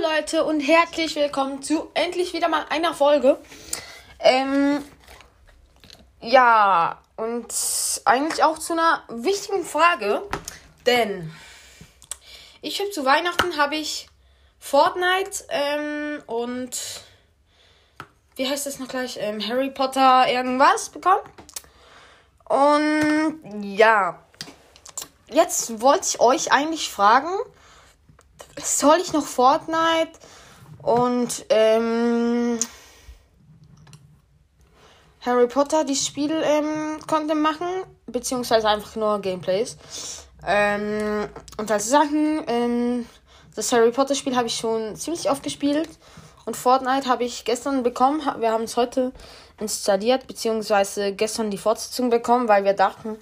Leute und herzlich willkommen zu endlich wieder mal einer Folge. Ähm, ja, und eigentlich auch zu einer wichtigen Frage, denn ich habe zu Weihnachten habe ich Fortnite ähm, und wie heißt das noch gleich? Ähm, Harry Potter irgendwas bekommen. Und ja, jetzt wollte ich euch eigentlich fragen, soll ich noch Fortnite und ähm, Harry Potter die Spiel ähm, konnte machen, beziehungsweise einfach nur Gameplays. Ähm, und als Sachen, ähm, das Harry Potter Spiel habe ich schon ziemlich oft gespielt. Und Fortnite habe ich gestern bekommen. Wir haben es heute installiert, beziehungsweise gestern die Fortsetzung bekommen, weil wir dachten,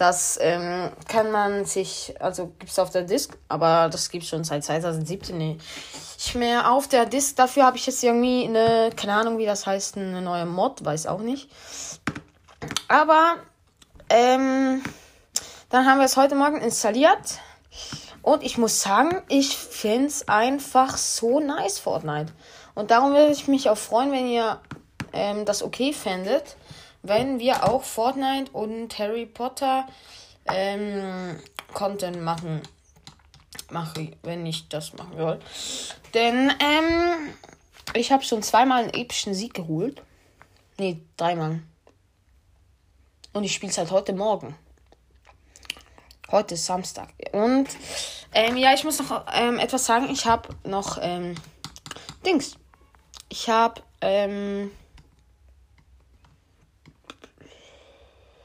das ähm, kann man sich, also gibt es auf der Disk, aber das gibt es schon seit 2017 nicht mehr auf der Disk. Dafür habe ich jetzt irgendwie eine, keine Ahnung, wie das heißt, eine neue Mod, weiß auch nicht. Aber, ähm, dann haben wir es heute Morgen installiert. Und ich muss sagen, ich finde es einfach so nice, Fortnite. Und darum würde ich mich auch freuen, wenn ihr ähm, das okay fändet wenn wir auch Fortnite und Harry Potter ähm, Content machen. Mache, wenn ich das machen soll. Denn ähm, ich habe schon zweimal einen epischen Sieg geholt. Nee, dreimal. Und ich spiele es halt heute Morgen. Heute ist Samstag. Und ähm, ja, ich muss noch ähm, etwas sagen. Ich habe noch ähm, Dings. Ich habe ähm,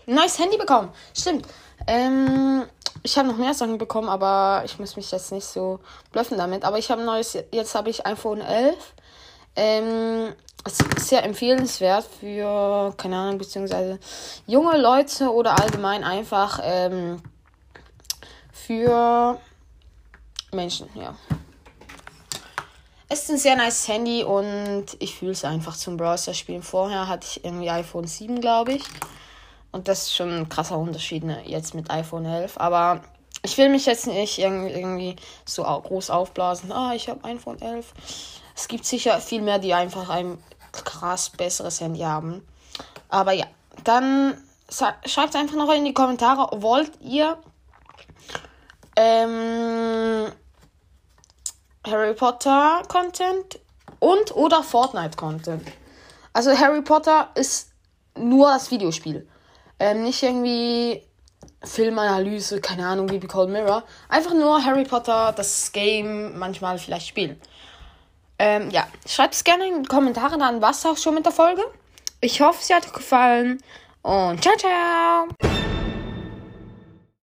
ein neues Handy bekommen. Stimmt. Ähm, ich habe noch mehr Sachen bekommen, aber ich muss mich jetzt nicht so blöffen damit. Aber ich habe ein neues, jetzt habe ich iPhone 11. Ähm, es ist sehr empfehlenswert für, keine Ahnung, beziehungsweise junge Leute oder allgemein einfach ähm, für Menschen, ja. Es ist ein sehr nice Handy und ich fühle es einfach zum Browser-Spielen. Vorher hatte ich irgendwie iPhone 7, glaube ich. Und das ist schon ein krasser Unterschied ne, jetzt mit iPhone 11. Aber ich will mich jetzt nicht irgendwie so groß aufblasen. Ah, ich habe iPhone 11. Es gibt sicher viel mehr, die einfach ein krass besseres Handy haben. Aber ja, dann schreibt einfach noch in die Kommentare, wollt ihr ähm, Harry Potter Content und oder Fortnite Content? Also Harry Potter ist nur das Videospiel. Ähm, nicht irgendwie Filmanalyse, keine Ahnung, wie Cold Mirror. Einfach nur Harry Potter, das Game manchmal vielleicht spielen. Ähm, ja, schreibt es gerne in die Kommentare, dann war es auch schon mit der Folge. Ich hoffe, sie hat euch gefallen und ciao, ciao!